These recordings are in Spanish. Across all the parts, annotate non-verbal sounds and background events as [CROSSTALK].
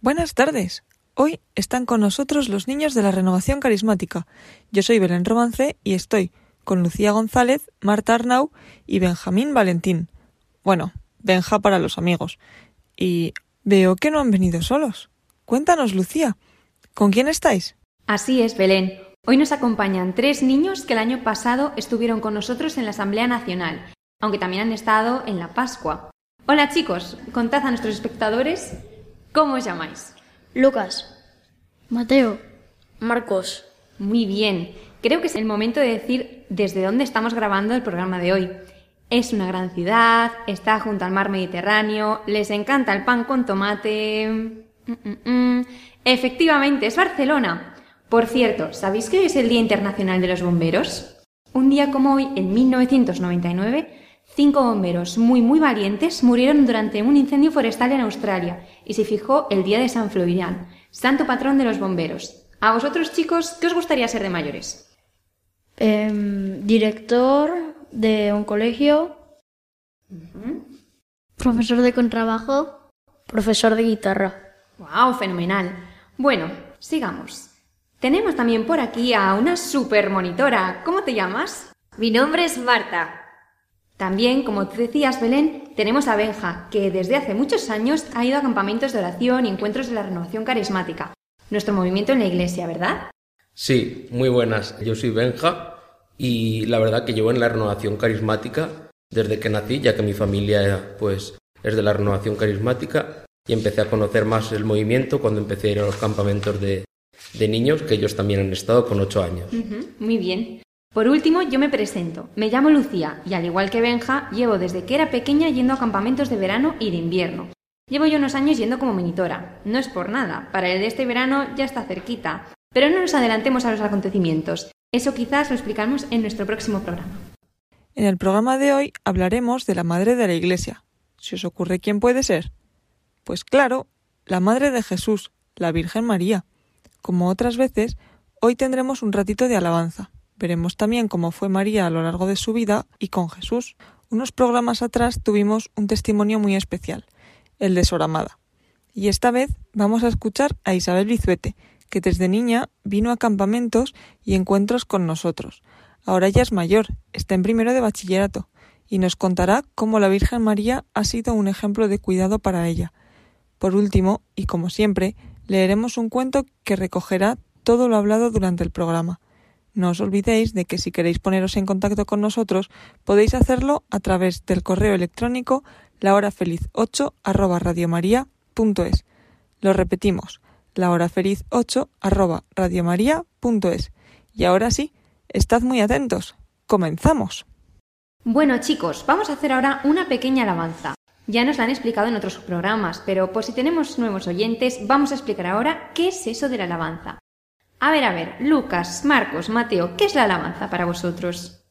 Buenas tardes. Hoy están con nosotros los niños de la Renovación Carismática. Yo soy Belén Romance y estoy con Lucía González, Marta Arnau y Benjamín Valentín. Bueno, Benja para los amigos. Y veo que no han venido solos. Cuéntanos, Lucía, ¿con quién estáis? Así es, Belén. Hoy nos acompañan tres niños que el año pasado estuvieron con nosotros en la Asamblea Nacional, aunque también han estado en la Pascua. Hola chicos, contad a nuestros espectadores cómo os llamáis. Lucas, Mateo, Marcos, Muy bien, creo que es el momento de decir desde dónde estamos grabando el programa de hoy. Es una gran ciudad, está junto al mar Mediterráneo, les encanta el pan con tomate. Mm, mm, mm. Efectivamente, es Barcelona. Por cierto, ¿sabéis que hoy es el Día Internacional de los Bomberos? Un día como hoy, en 1999, cinco bomberos muy muy valientes murieron durante un incendio forestal en Australia y se fijó el Día de San Florian, santo patrón de los bomberos. A vosotros chicos, ¿qué os gustaría ser de mayores? em, director de un colegio, profesor de contrabajo, profesor de guitarra. ¡Wow! Fenomenal. Bueno, sigamos. Tenemos también por aquí a una super monitora. ¿Cómo te llamas? Mi nombre es Marta. También, como tú decías, Belén, tenemos a Benja, que desde hace muchos años ha ido a campamentos de oración y encuentros de la renovación carismática. Nuestro movimiento en la iglesia, ¿verdad? Sí, muy buenas. Yo soy Benja y la verdad que llevo en la renovación carismática desde que nací, ya que mi familia pues es de la renovación carismática y empecé a conocer más el movimiento cuando empecé a ir a los campamentos de, de niños, que ellos también han estado con ocho años. Muy bien. Por último, yo me presento. Me llamo Lucía y al igual que Benja, llevo desde que era pequeña yendo a campamentos de verano y de invierno. Llevo yo unos años yendo como monitora. No es por nada, para el de este verano ya está cerquita. Pero no nos adelantemos a los acontecimientos. Eso quizás lo explicamos en nuestro próximo programa. En el programa de hoy hablaremos de la Madre de la Iglesia. ¿Se os ocurre quién puede ser? Pues claro, la Madre de Jesús, la Virgen María. Como otras veces, hoy tendremos un ratito de alabanza. Veremos también cómo fue María a lo largo de su vida y con Jesús. Unos programas atrás tuvimos un testimonio muy especial, el de Sor Amada. Y esta vez vamos a escuchar a Isabel Bizuete, que desde niña vino a campamentos y encuentros con nosotros. Ahora ya es mayor, está en primero de bachillerato, y nos contará cómo la Virgen María ha sido un ejemplo de cuidado para ella. Por último, y como siempre, leeremos un cuento que recogerá todo lo hablado durante el programa. No os olvidéis de que si queréis poneros en contacto con nosotros, podéis hacerlo a través del correo electrónico lahorafeliz8 arroba. Lo repetimos, lahorafeliz8 arroba. Y ahora sí, estad muy atentos. ¡Comenzamos! Bueno chicos, vamos a hacer ahora una pequeña alabanza. Ya nos la han explicado en otros programas, pero por si tenemos nuevos oyentes, vamos a explicar ahora qué es eso de la alabanza. A ver, a ver, Lucas, Marcos, Mateo, ¿qué es la alabanza para vosotros?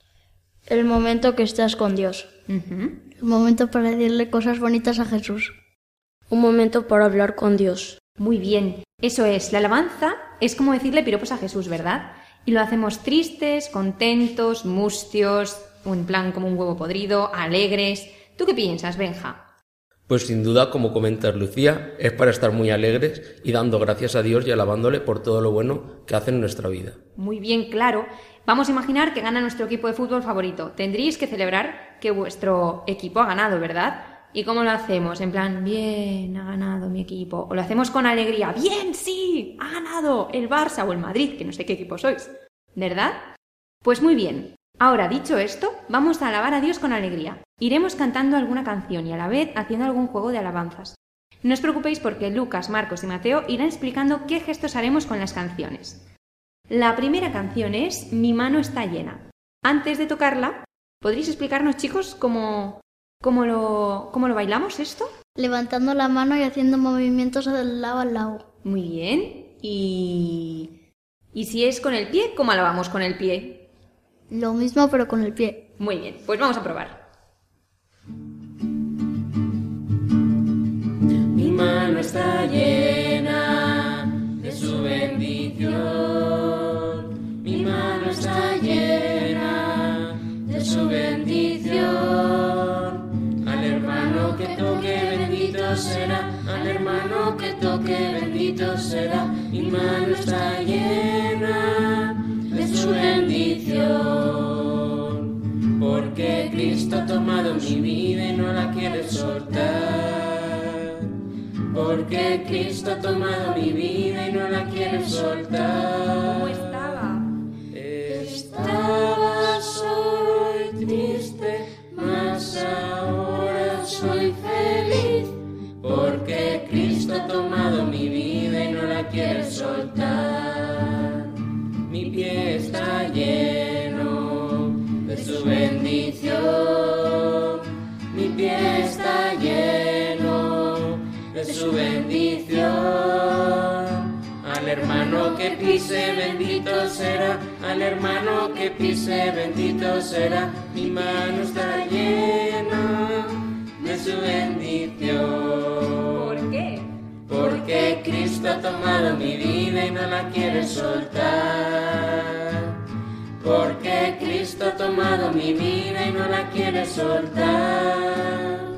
El momento que estás con Dios. Ujú. El momento para decirle cosas bonitas a Jesús. Un momento para hablar con Dios. Muy bien, eso es, la alabanza es como decirle piropos a Jesús, ¿verdad? Y lo hacemos tristes, contentos, mustios, en plan como un huevo podrido, alegres. ¿Tú qué piensas, Benja? Pues sin duda, como comentas Lucía, es para estar muy alegres y dando gracias a Dios y alabándole por todo lo bueno que hace en nuestra vida. Muy bien, claro. Vamos a imaginar que gana nuestro equipo de fútbol favorito. Tendríais que celebrar que vuestro equipo ha ganado, ¿verdad? ¿Y cómo lo hacemos? En plan, bien, ha ganado mi equipo. O lo hacemos con alegría, bien, sí, ha ganado el Barça o el Madrid, que no sé qué equipo sois. ¿Verdad? Pues muy bien. Ahora, dicho esto, vamos a alabar a Dios con alegría. Iremos cantando alguna canción y a la vez haciendo algún juego de alabanzas. No os preocupéis porque Lucas, Marcos y Mateo irán explicando qué gestos haremos con las canciones. La primera canción es Mi mano está llena. Antes de tocarla, ¿podréis explicarnos, chicos, cómo, ¿Cómo lo, ¿Cómo lo bailamos esto? Levantando la mano y haciendo movimientos de lado a lado. Muy bien. Y... ¿Y si es con el pie? ¿Cómo lo vamos con el pie? Lo mismo pero con el pie. Muy bien, pues vamos a probar. Mano está llena de su bendición. Mi mano está llena de su bendición. Al hermano que toque bendito será. Al hermano que toque bendito será. Mi mano está llena de su bendición. Porque Cristo ha tomado mi vida y no la quiere soltar. Porque Cristo ha tomado mi vida y no la quiere soltar. ¿Cómo estaba? Estaba solo y triste, mas ahora soy feliz. Porque Cristo ha tomado mi vida y no la quiere soltar. Mi pie está lleno bendición. Al hermano que pise bendito será, al hermano que pise bendito será. Mi mano está llena de su bendición. ¿Por qué? Porque Cristo ha tomado mi vida y no la quiere soltar. Porque Cristo ha tomado mi vida y no la quiere soltar.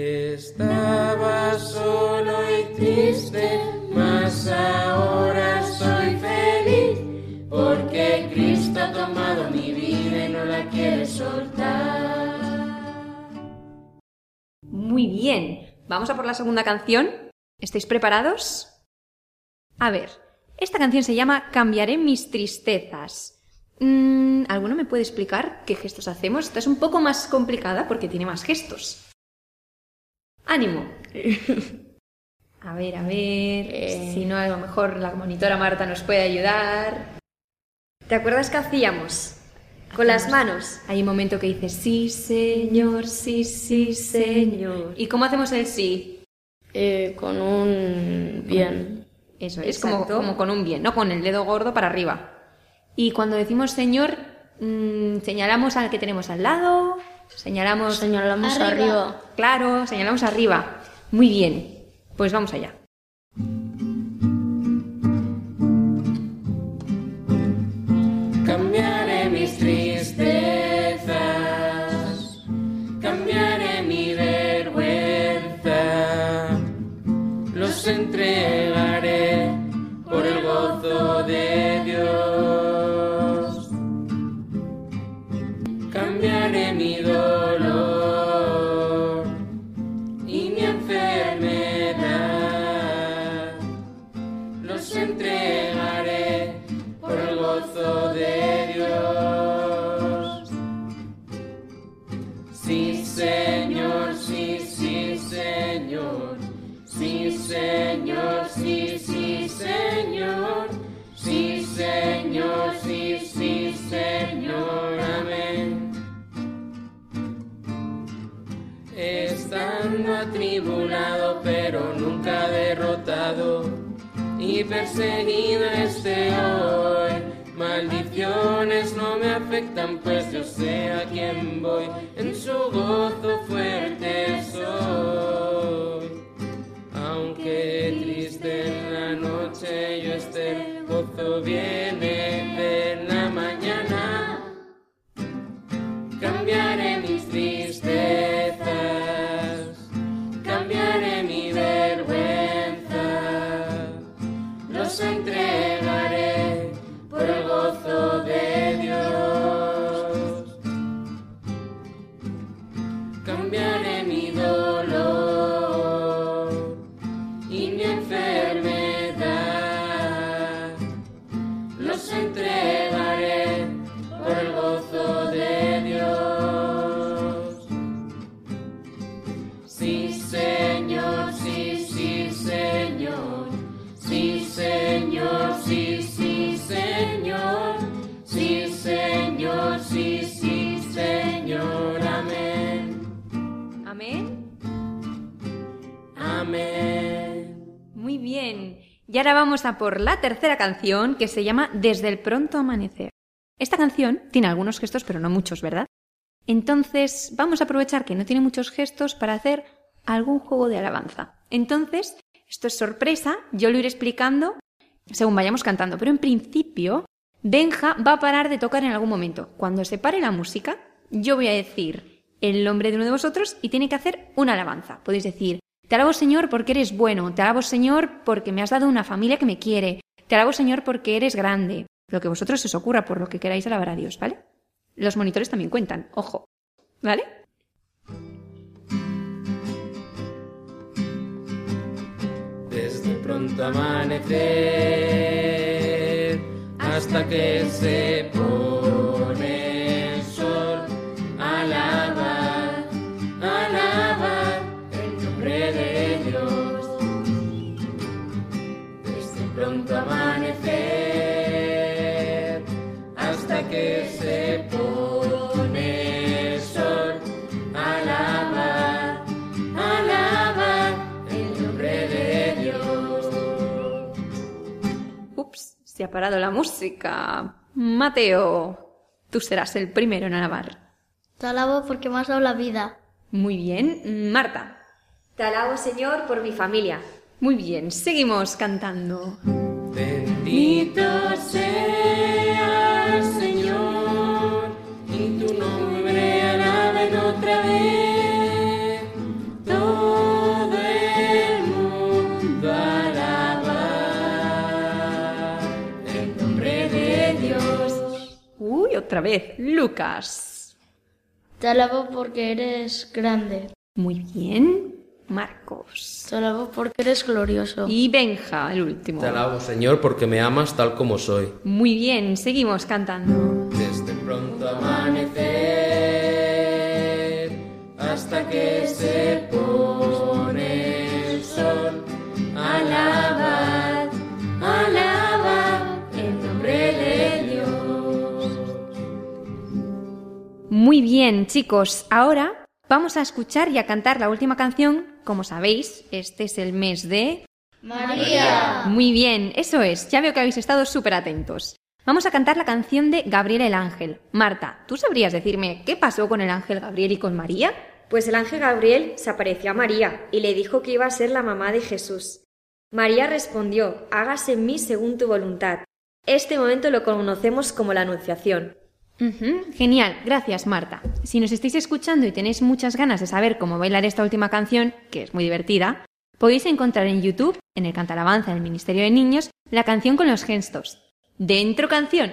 Estaba solo y triste, mas ahora soy feliz. Porque Cristo ha tomado mi vida y no la quiere soltar. Muy bien. Vamos a por la segunda canción. ¿Estáis preparados? A ver, esta canción se llama Cambiaré mis tristezas. Mm, ¿Alguno me puede explicar qué gestos hacemos? Esta es un poco más complicada porque tiene más gestos. ¡Ánimo! [LAUGHS] A ver, a ver. Si no, a lo mejor la monitora Marta nos puede ayudar. ¿Te acuerdas qué hacíamos? Con las manos. Hay un momento que dice sí, señor, sí, sí, señor. ¿Y cómo hacemos el sí? Eh, con un bien. Eso es, como con un bien, ¿no? Con el dedo gordo para arriba. Y cuando decimos señor, mm, señalamos al que tenemos al lado, señalamos... Señalamos Arriba. arriba. Claro, señalamos arriba. Muy bien, pues vamos allá. Sí, Señor, sí, sí, Señor. Sí, Señor, sí, sí, Señor. Amén. Estando atribulado, pero nunca derrotado y perseguido este hoy. Maldiciones no me afectan, pues yo sé a quién voy. En su gozo fuerte soy. Noche yo esté, gozo viene Y ahora vamos a por la tercera canción que se llama Desde el pronto amanecer. Esta canción tiene algunos gestos, pero no muchos, ¿verdad? Entonces vamos a aprovechar que no tiene muchos gestos para hacer algún juego de alabanza. Entonces, esto es sorpresa, yo lo iré explicando según vayamos cantando, pero en principio Benja va a parar de tocar en algún momento. Cuando se pare la música, yo voy a decir el nombre de uno de vosotros y tiene que hacer una alabanza. Podéis decir, te alabo Señor porque eres bueno, te alabo Señor porque me has dado una familia que me quiere, te alabo Señor porque eres grande. Lo que vosotros os ocurra por lo que queráis alabar a Dios, ¿vale? Los monitores también cuentan, ojo, ¿vale? Desde pronto amanecer hasta que se pone el sol, alaba, alaba ha parado la música. Mateo, tú serás el primero en alabar. Te alabo porque me has dado la vida. Muy bien, Marta. Te alabo, Señor, por mi familia. Muy bien, seguimos cantando. Bendito sea otra vez, Lucas. Te alabo porque eres grande. Muy bien, Marcos. Te alabo porque eres glorioso. Y Benja, el último. Te alabo, Señor, porque me amas tal como soy. Muy bien, seguimos cantando. Desde pronto amanecer hasta que se pone Muy bien, chicos, ahora vamos a escuchar y a cantar la última canción. Como sabéis, este es el mes de... María. Muy bien, eso es, ya veo que habéis estado súper atentos. Vamos a cantar la canción de Gabriel el Ángel. Marta, ¿tú sabrías decirme qué pasó con el ángel Gabriel y con María? Pues el ángel Gabriel se apareció a María y le dijo que iba a ser la mamá de Jesús. María respondió, hágase en mí según tu voluntad. Este momento lo conocemos como la Anunciación. Genial, gracias Marta. Si nos estáis escuchando y tenéis muchas ganas de saber cómo bailar esta última canción, que es muy divertida, podéis encontrar en YouTube, en el Cantalabanza del Ministerio de Niños, la canción con los gestos. Dentro canción.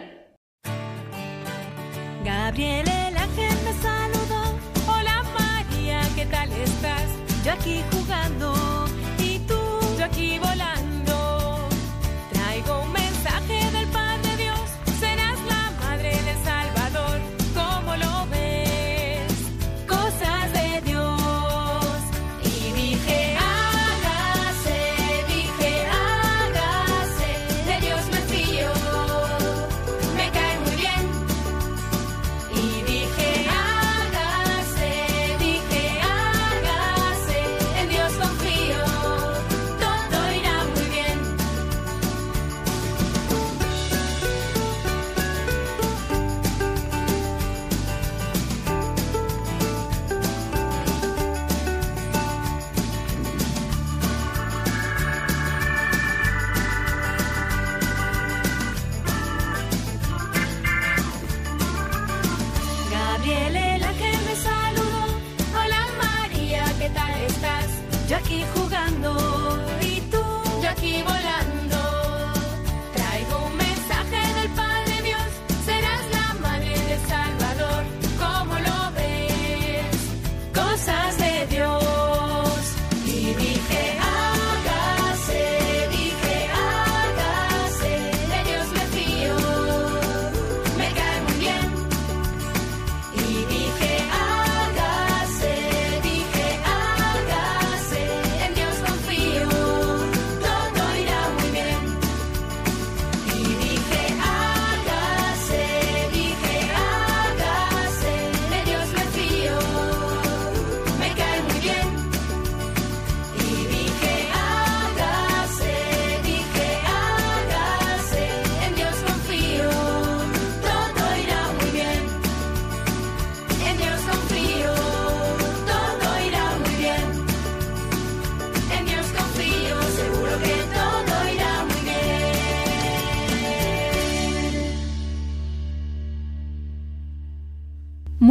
Gabriel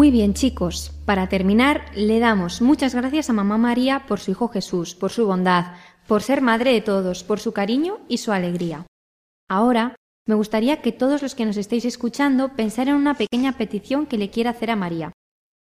Muy bien, chicos. Para terminar, le damos muchas gracias a Mamá María por su Hijo Jesús, por su bondad, por ser madre de todos, por su cariño y su alegría. Ahora, me gustaría que todos los que nos estéis escuchando pensaran en una pequeña petición que le quiera hacer a María.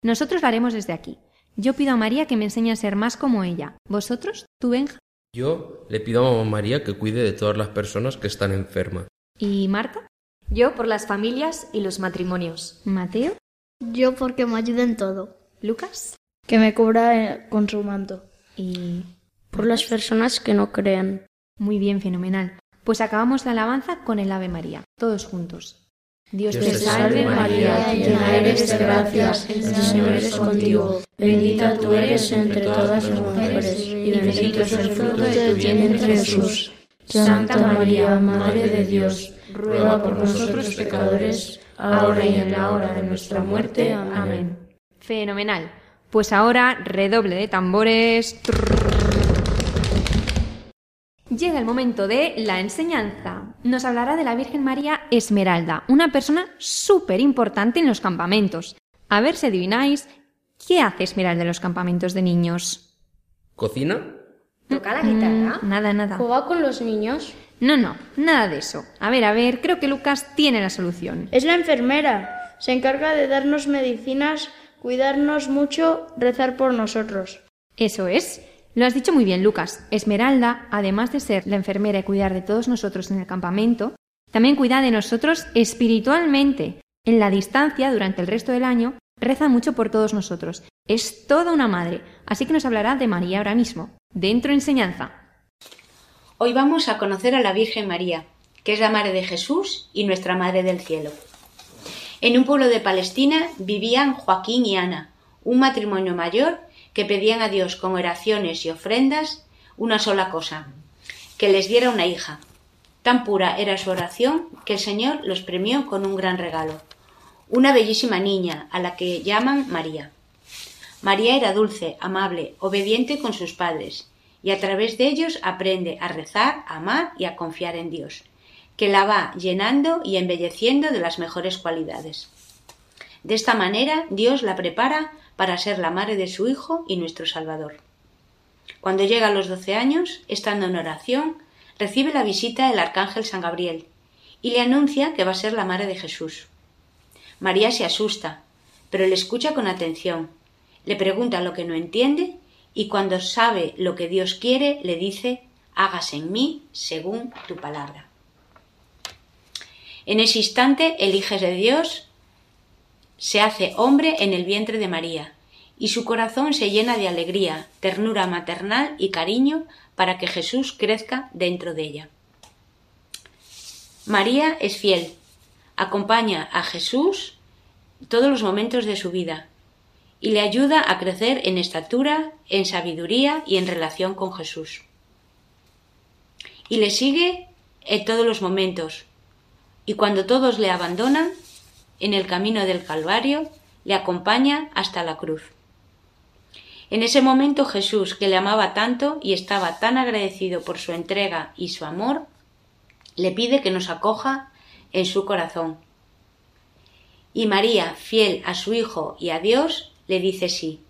Nosotros la haremos desde aquí. Yo pido a María que me enseñe a ser más como ella. ¿Vosotros? ¿Tú, Benja? Yo le pido a mamá María que cuide de todas las personas que están enfermas. ¿Y Marta? Yo por las familias y los matrimonios. ¿Mateo? Yo porque me ayude en todo. ¿Lucas? Que me cubra eh, con su manto. Y... Por las personas que no crean. Muy bien, fenomenal. Pues acabamos la alabanza con el Ave María, todos juntos. Dios, Dios te salve, María, llena eres de gracia, el Señor es contigo. Bendita tú eres entre todas las mujeres, y bendito es el fruto de tu vientre Jesús. Santa María, Madre de Dios, ruega por nosotros pecadores, ahora y en la hora de nuestra muerte. Amén. Fenomenal. Pues ahora redoble de tambores. Llega el momento de la enseñanza. Nos hablará de la Virgen María Esmeralda, una persona súper importante en los campamentos. A ver si adivináis, ¿qué hace Esmeralda en los campamentos de niños? ¿Cocina? ¿Toca la guitarra? Mm, nada, nada. ¿Juega con los niños? No, no, nada de eso. A ver, a ver, creo que Lucas tiene la solución. Es la enfermera. Se encarga de darnos medicinas, cuidarnos mucho, rezar por nosotros. Eso es. Lo has dicho muy bien, Lucas. Esmeralda, además de ser la enfermera y cuidar de todos nosotros en el campamento, también cuida de nosotros espiritualmente. En la distancia, durante el resto del año, reza mucho por todos nosotros. Es toda una madre, así que nos hablará de María ahora mismo. Dentro enseñanza. Hoy vamos a conocer a la Virgen María, que es la Madre de Jesús y nuestra Madre del Cielo. En un pueblo de Palestina vivían Joaquín y Ana, un matrimonio mayor que pedían a Dios con oraciones y ofrendas una sola cosa, que les diera una hija. Tan pura era su oración que el Señor los premió con un gran regalo, una bellísima niña a la que llaman María. María era dulce, amable, obediente con sus padres, y a través de ellos aprende a rezar, a amar y a confiar en Dios, que la va llenando y embelleciendo de las mejores cualidades. De esta manera Dios la prepara para ser la madre de su Hijo y nuestro Salvador. Cuando llega a los doce años, estando en oración, recibe la visita del arcángel San Gabriel y le anuncia que va a ser la madre de Jesús. María se asusta, pero le escucha con atención, le pregunta lo que no entiende y cuando sabe lo que Dios quiere, le dice, hágase en mí según tu palabra. En ese instante el Hijo de Dios se hace hombre en el vientre de María, y su corazón se llena de alegría, ternura maternal y cariño para que Jesús crezca dentro de ella. María es fiel, acompaña a Jesús todos los momentos de su vida y le ayuda a crecer en estatura, en sabiduría y en relación con Jesús. Y le sigue en todos los momentos, y cuando todos le abandonan, en el camino del Calvario, le acompaña hasta la cruz. En ese momento Jesús, que le amaba tanto y estaba tan agradecido por su entrega y su amor, le pide que nos acoja en su corazón. Y María, fiel a su Hijo y a Dios, le dice sí,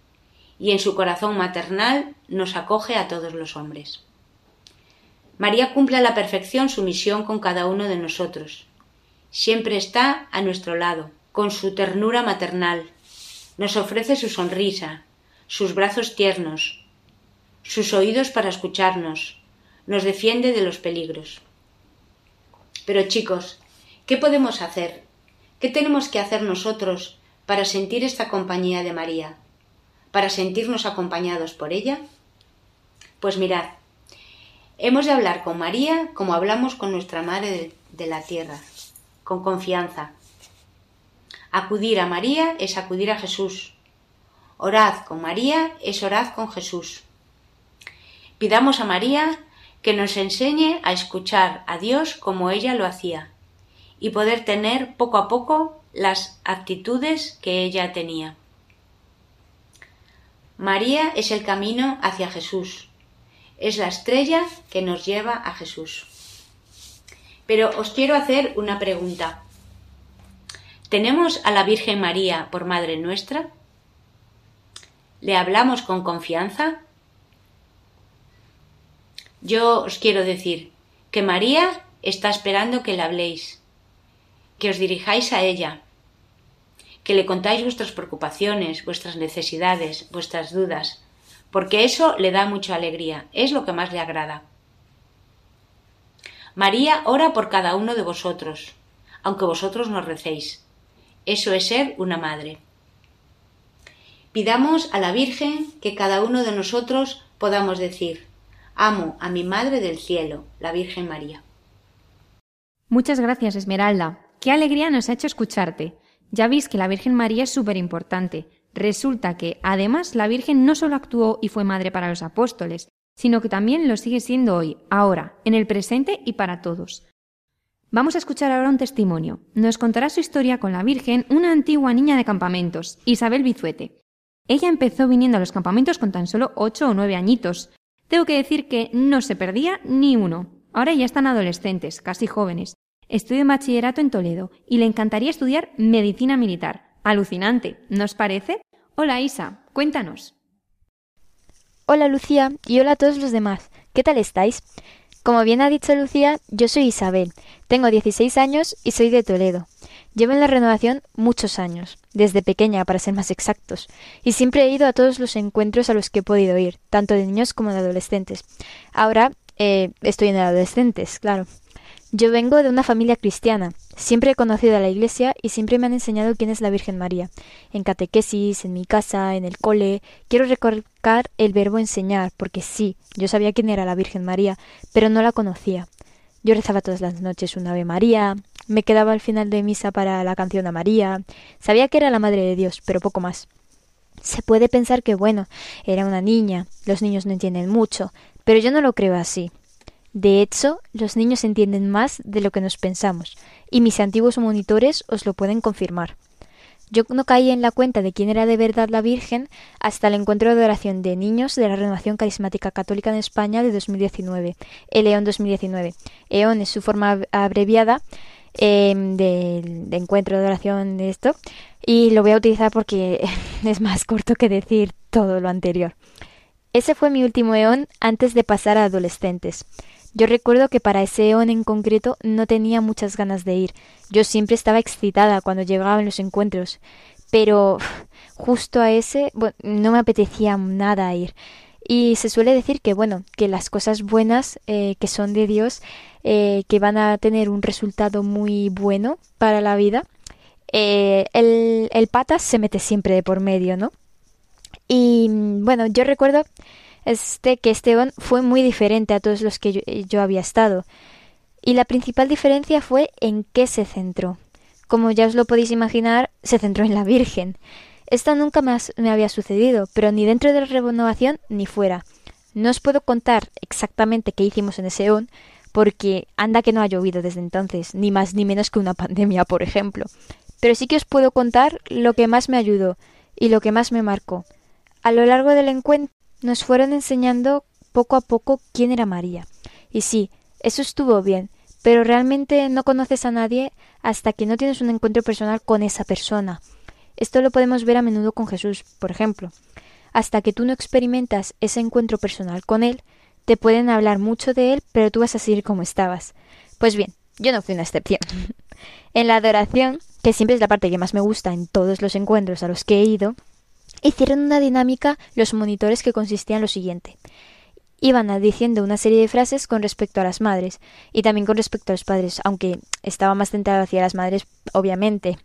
y en su corazón maternal nos acoge a todos los hombres. María cumple a la perfección su misión con cada uno de nosotros. Siempre está a nuestro lado, con su ternura maternal. Nos ofrece su sonrisa, sus brazos tiernos, sus oídos para escucharnos, nos defiende de los peligros. Pero chicos, ¿qué podemos hacer? ¿Qué tenemos que hacer nosotros para sentir esta compañía de María? ¿Para sentirnos acompañados por ella? Pues mirad, hemos de hablar con María como hablamos con nuestra Madre de, la Tierra, con confianza. Acudir a María es acudir a Jesús. Orad con María es orad con Jesús. Pidamos a María que nos enseñe a escuchar a Dios como ella lo hacía y poder tener poco a poco las actitudes que ella tenía. María es el camino hacia Jesús, es la estrella que nos lleva a Jesús. Pero os quiero hacer una pregunta. ¿Tenemos a la Virgen María por Madre nuestra? ¿Le hablamos con confianza? Yo os quiero decir que María está esperando que le habléis, que os dirijáis a ella, que le contáis vuestras preocupaciones, vuestras necesidades, vuestras dudas, porque eso le da mucha alegría, es lo que más le agrada. María ora por cada uno de vosotros, aunque vosotros no recéis. Eso es ser una madre. Pidamos a la Virgen que cada uno de nosotros podamos decir, amo a mi Madre del Cielo, la Virgen María. Muchas gracias, Esmeralda. Qué alegría nos ha hecho escucharte. Ya veis que la Virgen María es súper importante. Resulta que, además, la Virgen no solo actuó y fue madre para los apóstoles, sino que también lo sigue siendo hoy, ahora, en el presente y para todos. Vamos a escuchar ahora un testimonio. Nos contará su historia con la Virgen una antigua niña de campamentos, Isabel Bizuete. Ella empezó viniendo a los campamentos con tan solo ocho o nueve añitos. Tengo que decir que no se perdía ni uno. Ahora ya están adolescentes, casi jóvenes. Estudia bachillerato en Toledo y le encantaría estudiar medicina militar. Alucinante, ¿no os parece? Hola Isa, cuéntanos. Hola Lucía y hola a todos los demás. ¿Qué tal estáis? Como bien ha dicho Lucía, yo soy Isabel, tengo 16 años y soy de Toledo. Llevo en la renovación muchos años, desde pequeña para ser más exactos, y siempre he ido a todos los encuentros a los que he podido ir, tanto de niños como de adolescentes. Ahora eh, estoy en adolescentes, claro. Yo vengo de una familia cristiana. Siempre he conocido a la Iglesia y siempre me han enseñado quién es la Virgen María. En catequesis, en mi casa, en el cole. Quiero recalcar el verbo enseñar, porque sí, yo sabía quién era la Virgen María, pero no la conocía. Yo rezaba todas las noches un Ave María, me quedaba al final de misa para la canción a María. Sabía que era la Madre de Dios, pero poco más. Se puede pensar que, bueno, era una niña, los niños no entienden mucho, pero yo no lo creo así. De hecho, los niños entienden más de lo que nos pensamos, y mis antiguos monitores os lo pueden confirmar. Yo no caí en la cuenta de quién era de verdad la Virgen hasta el encuentro de oración de niños de la Renovación Carismática Católica en España de 2019, el EON 2019. EON es su forma abreviada eh, de, encuentro de oración de esto, y lo voy a utilizar porque [LAUGHS] es más corto que decir todo lo anterior. Ese fue mi último EON antes de pasar a adolescentes. Yo recuerdo que para ese eón en concreto no tenía muchas ganas de ir. Yo siempre estaba excitada cuando llegaban los encuentros, pero justo a ese no me apetecía nada ir. Y se suele decir que, bueno, que las cosas buenas eh, que son de Dios, eh, que van a tener un resultado muy bueno para la vida, eh, el, el patas se mete siempre de por medio, ¿no? Y bueno, yo recuerdo este que Esteban fue muy diferente a todos los que yo, había estado. Y la principal diferencia fue en qué se centró. Como ya os lo podéis imaginar, se centró en la Virgen. Esto nunca más me había sucedido, pero ni dentro de la renovación ni fuera. No os puedo contar exactamente qué hicimos en ese ON, porque anda que no ha llovido desde entonces, ni más ni menos que una pandemia, por ejemplo. Pero sí que os puedo contar lo que más me ayudó y lo que más me marcó. A lo largo del encuentro nos fueron enseñando poco a poco quién era María. Y sí, eso estuvo bien, pero realmente no conoces a nadie hasta que no tienes un encuentro personal con esa persona. Esto lo podemos ver a menudo con Jesús, por ejemplo. Hasta que tú no experimentas ese encuentro personal con Él, te pueden hablar mucho de Él, pero tú vas a seguir como estabas. Pues bien, yo no fui una excepción. [LAUGHS] en la adoración, que siempre es la parte que más me gusta en todos los encuentros a los que he ido, hicieron una dinámica los monitores que consistía en lo siguiente. Iban diciendo una serie de frases con respecto a las madres y también con respecto a los padres, aunque estaba más centrado hacia las madres, obviamente.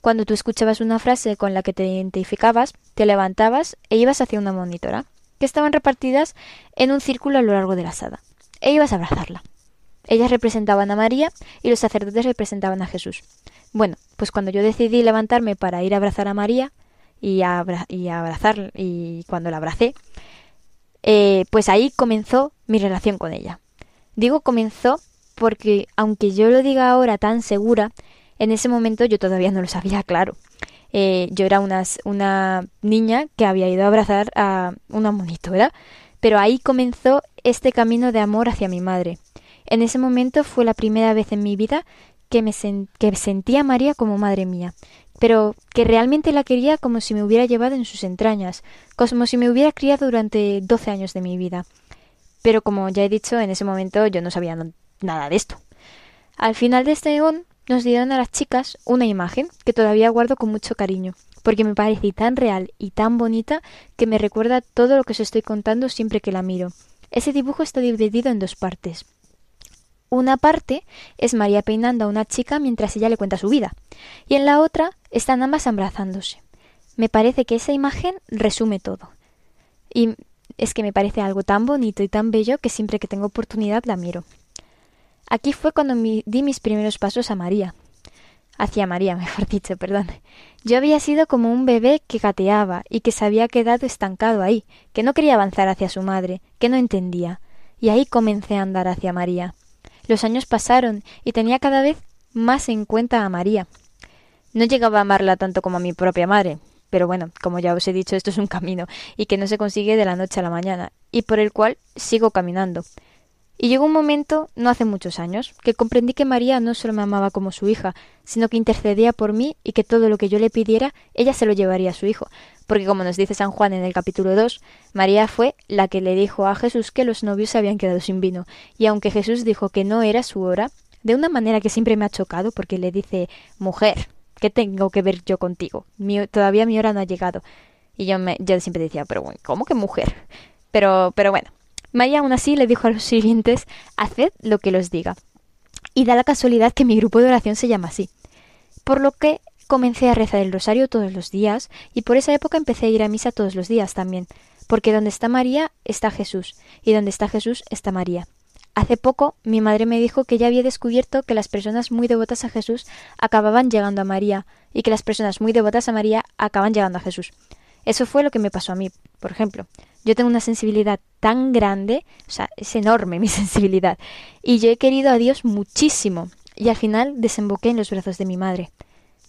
Cuando tú escuchabas una frase con la que te identificabas, te levantabas e ibas hacia una monitora, que estaban repartidas en un círculo a lo largo de la sala, e ibas a abrazarla. Ellas representaban a María y los sacerdotes representaban a Jesús. Bueno, pues cuando yo decidí levantarme para ir a abrazar a María, y, y abrazar y cuando la abracé, eh, pues ahí comenzó mi relación con ella. Digo comenzó porque aunque yo lo diga ahora tan segura, en ese momento yo todavía no lo sabía claro. Eh, yo era una, una niña que había ido a abrazar a una monitora, pero ahí comenzó este camino de amor hacia mi madre. En ese momento fue la primera vez en mi vida que me que sentía a María como madre mía, pero que realmente la quería como si me hubiera llevado en sus entrañas, como si me hubiera criado durante doce años de mi vida. Pero como ya he dicho, en ese momento yo no sabía nada de esto. Al final de este neón nos dieron a las chicas una imagen que todavía guardo con mucho cariño, porque me parece tan real y tan bonita que me recuerda todo lo que os estoy contando siempre que la miro. Ese dibujo está dividido en dos partes. Una parte es María peinando a una chica mientras ella le cuenta su vida, y en la otra están ambas abrazándose. Me parece que esa imagen resume todo. Y es que me parece algo tan bonito y tan bello que siempre que tengo oportunidad la miro. Aquí fue cuando di mis primeros pasos a María. Hacia María, [LAUGHS] mejor dicho, perdón. Yo había sido como un bebé que gateaba y que se había quedado estancado ahí, que no quería avanzar hacia su madre, que no entendía. Y ahí comencé a andar hacia María. Los años pasaron y tenía cada vez más en cuenta a María. No llegaba a amarla tanto como a mi propia madre, pero bueno, como ya os he dicho, esto es un camino y que no se consigue de la noche a la mañana, y por el cual sigo caminando. Y llegó un momento, no hace muchos años, que comprendí que María no solo me amaba como su hija, sino que intercedía por mí y que todo lo que yo le pidiera, ella se lo llevaría a su hijo. Porque como nos dice San Juan en el capítulo 2, María fue la que le dijo a Jesús que los novios se habían quedado sin vino. Y aunque Jesús dijo que no era su hora, de una manera que siempre me ha chocado, porque le dice, mujer, ¿qué tengo que ver yo contigo? todavía mi hora no ha llegado. Y yo, me, yo siempre decía, pero bueno, ¿cómo que mujer? Pero, pero bueno, María aún así le dijo a los sirvientes, haced lo que los diga. Y da la casualidad que mi grupo de oración se llama así. Por lo que comencé a rezar el rosario todos los días y por esa época empecé a ir a misa todos los días también, porque donde está María está Jesús y donde está Jesús está María. Hace poco mi madre me dijo que ya había descubierto que las personas muy devotas a Jesús acababan llegando a María y que las personas muy devotas a María acaban llegando a Jesús. Eso fue lo que me pasó a mí, por ejemplo. Yo tengo una sensibilidad tan grande, o sea, es enorme [LAUGHS] mi sensibilidad, y yo he querido a Dios muchísimo, y al final desemboqué en los brazos de mi madre.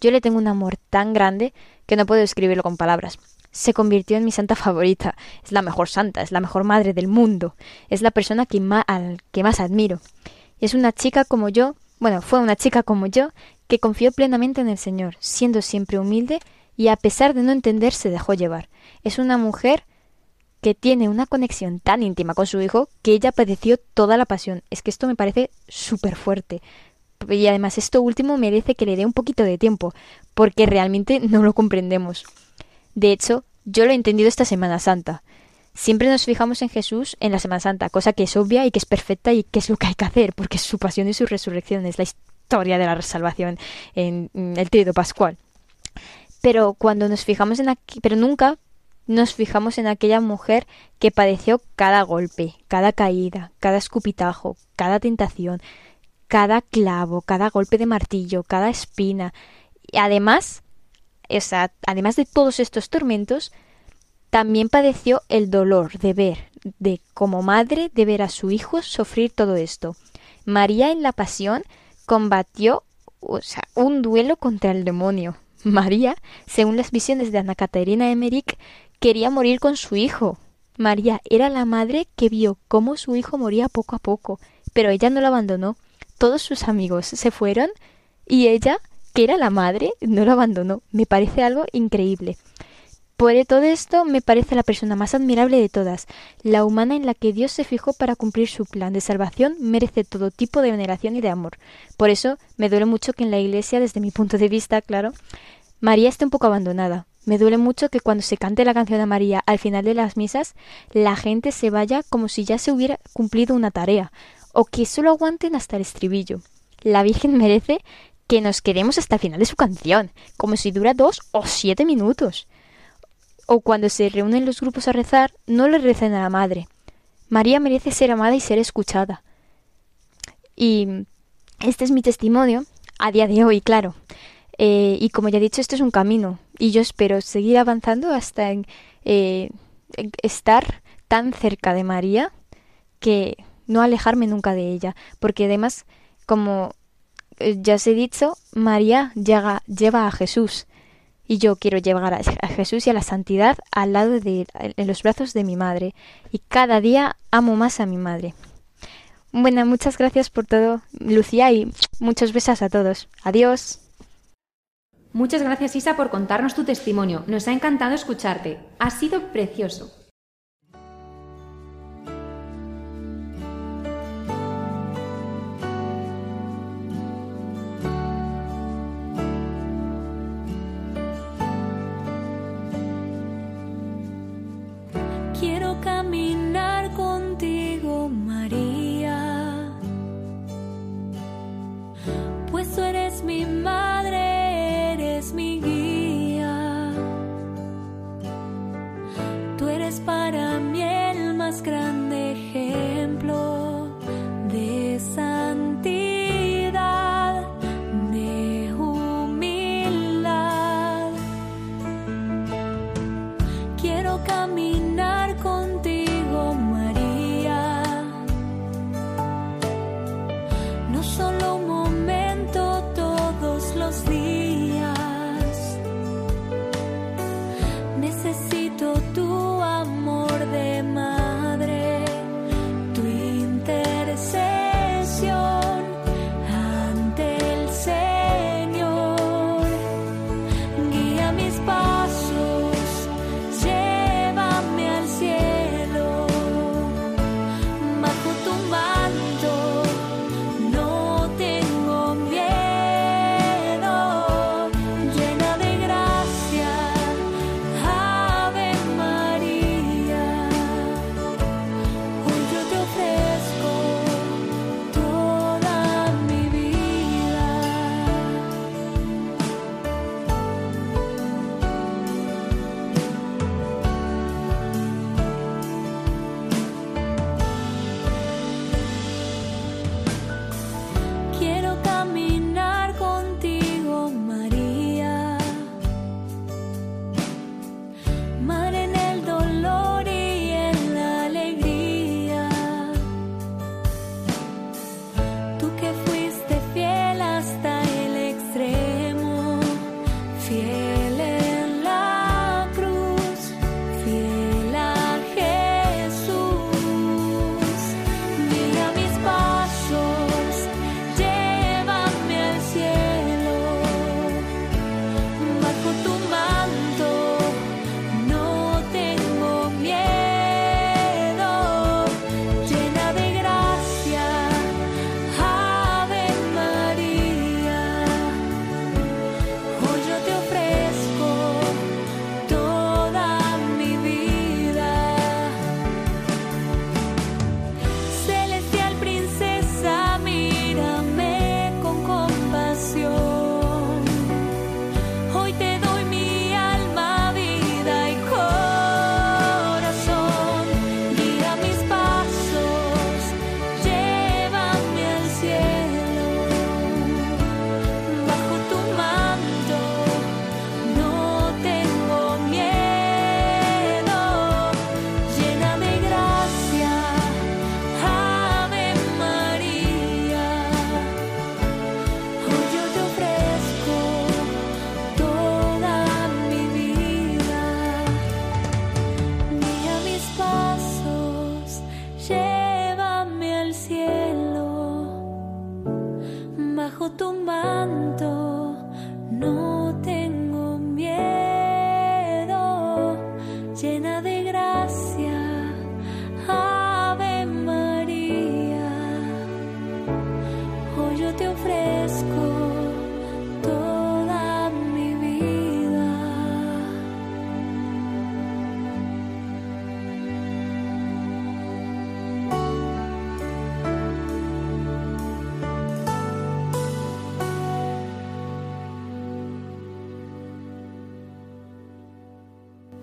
Yo le tengo un amor tan grande que no puedo escribirlo con palabras. Se convirtió en mi santa favorita. Es la mejor santa, es la mejor madre del mundo. Es la persona que al que más admiro. Y es una chica como yo, bueno, fue una chica como yo, que confió plenamente en el Señor, siendo siempre humilde y a pesar de no entender se dejó llevar. Es una mujer que tiene una conexión tan íntima con su hijo que ella padeció toda la pasión. Es que esto me parece súper fuerte. Y además esto último merece que le dé un poquito de tiempo, porque realmente no lo comprendemos. De hecho, yo lo he entendido esta Semana Santa. Siempre nos fijamos en Jesús en la Semana Santa, cosa que es obvia y que es perfecta y que es lo que hay que hacer, porque su pasión y su resurrección es la historia de la salvación en el tríodo pascual. Pero cuando nos fijamos en aquí, pero nunca nos fijamos en aquella mujer que padeció cada golpe, cada caída, cada escupitajo, cada tentación, cada clavo, cada golpe de martillo, cada espina. Y además, además de todos estos tormentos, también padeció el dolor de ver, de como madre, de ver a su hijo sufrir todo esto. María en la pasión combatió o sea, un duelo contra el demonio. María, según las visiones de Ana Caterina Emmerich, quería morir con su hijo. María era la madre que vio cómo su hijo moría poco a poco, pero ella no lo abandonó. Todos sus amigos se fueron y ella, que era la madre, no lo abandonó. Me parece algo increíble. Por todo esto me parece la persona más admirable de todas, la humana en la que Dios se fijó para cumplir su plan de salvación merece todo tipo de veneración y de amor. Por eso me duele mucho que en la Iglesia, desde mi punto de vista, claro, María esté un poco abandonada. Me duele mucho que cuando se cante la canción de María al final de las misas, la gente se vaya como si ya se hubiera cumplido una tarea, o que solo aguanten hasta el estribillo. La Virgen merece que nos quedemos hasta el final de su canción, como si dura dos o siete minutos. O cuando se reúnen los grupos a rezar, no le recen a la Madre. María merece ser amada y ser escuchada. Y este es mi testimonio a día de hoy, claro. Eh, y como ya he dicho, esto es un camino y yo espero seguir avanzando hasta eh, estar tan cerca de María que no alejarme nunca de ella, porque además, como eh, ya os he dicho, María llega, lleva a Jesús y yo quiero llevar a, Jesús y a la santidad al lado de en los brazos de mi madre y cada día amo más a mi madre. Bueno, muchas gracias por todo, Lucía, y muchos besos a todos. Adiós. Muchas gracias Isa por contarnos tu testimonio. Nos ha encantado escucharte. Ha sido precioso. Caminar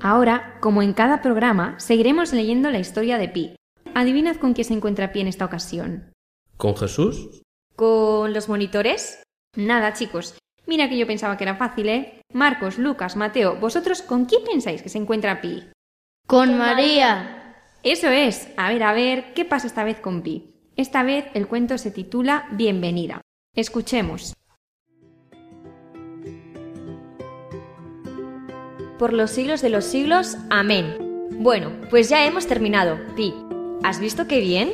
Ahora, como en cada programa, seguiremos leyendo la historia de Pi. Adivinad con quién se encuentra Pi en esta ocasión. ¿Con Jesús? ¿Con los monitores? Nada, chicos. Mira que yo pensaba que era fácil, ¿eh? Marcos, Lucas, Mateo, ¿vosotros con quién pensáis que se encuentra Pi? Con María. Eso es. A ver, a ver, ¿qué pasa esta vez con Pi? Esta vez el cuento se titula Bienvenida. Escuchemos. Por los siglos de los siglos. Amén. Bueno, pues ya hemos terminado. Pi, ¿has visto qué bien?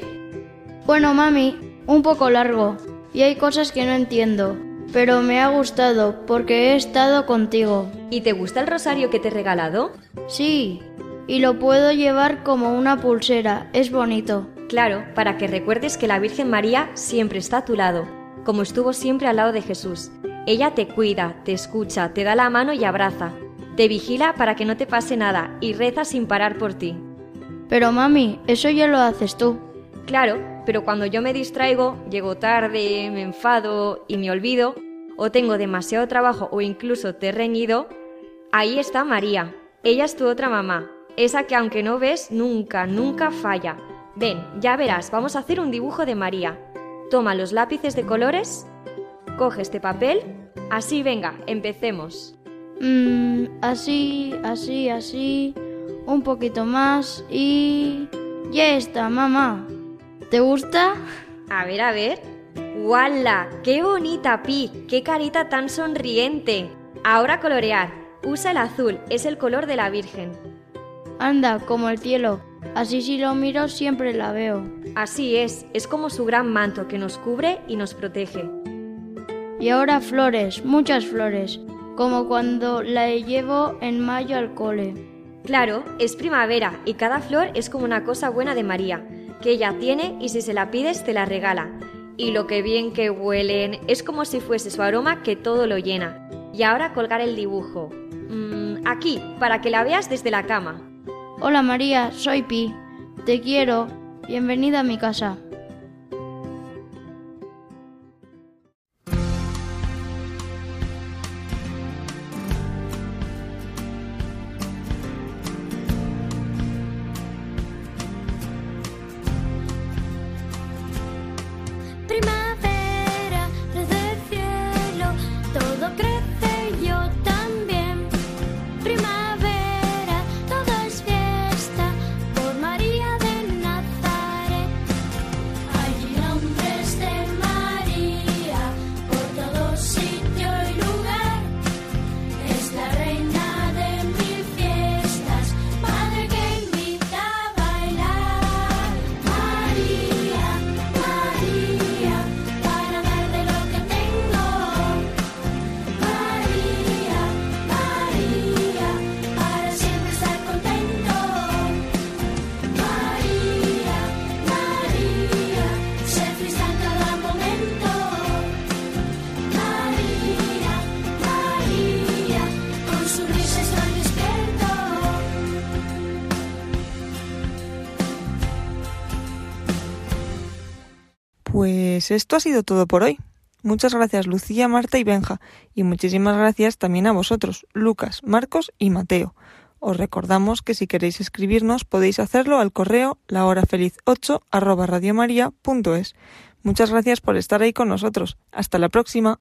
Bueno, mami, un poco largo. Y hay cosas que no entiendo. Pero me ha gustado porque he estado contigo. ¿Y te gusta el rosario que te he regalado? Sí. Y lo puedo llevar como una pulsera. Es bonito. Claro, para que recuerdes que la Virgen María siempre está a tu lado, como estuvo siempre al lado de Jesús. Ella te cuida, te escucha, te da la mano y abraza. Te vigila para que no te pase nada y reza sin parar por ti. Pero mami, eso ya lo haces tú. Claro, pero cuando yo me distraigo, llego tarde, me enfado y me olvido, o tengo demasiado trabajo o incluso te he reñido, ahí está María. Ella es tu otra mamá, esa que aunque no ves, nunca, nunca falla. Ven, ya verás, vamos a hacer un dibujo de María. Toma los lápices de colores, coge este papel, así venga, empecemos. Mmm, así, así, así, un poquito más y... Ya está, mamá. ¿Te gusta? A ver, a ver. ¡Wala! ¡Qué bonita, Pi! ¡Qué carita tan sonriente! Ahora colorear. Usa el azul, es el color de la Virgen. Anda, como el cielo. Así si lo miro siempre la veo. Así es, es como su gran manto que nos cubre y nos protege. Y ahora flores, muchas flores, como cuando la llevo en mayo al cole. Claro, es primavera y cada flor es como una cosa buena de María, que ella tiene y si se la pides te la regala. Y lo que bien que huelen, es como si fuese su aroma que todo lo llena. Y ahora colgar el dibujo. Mm, aquí, para que la veas desde la cama. Hola María, soy Pi. Te quiero. Bienvenida a mi casa. Pues esto ha sido todo por hoy. Muchas gracias Lucía, Marta y Benja, y muchísimas gracias también a vosotros, Lucas, Marcos y Mateo. Os recordamos que si queréis escribirnos podéis hacerlo al correo lahorafeliz8 arroba radiomaria.es. Muchas gracias por estar ahí con nosotros. Hasta la próxima.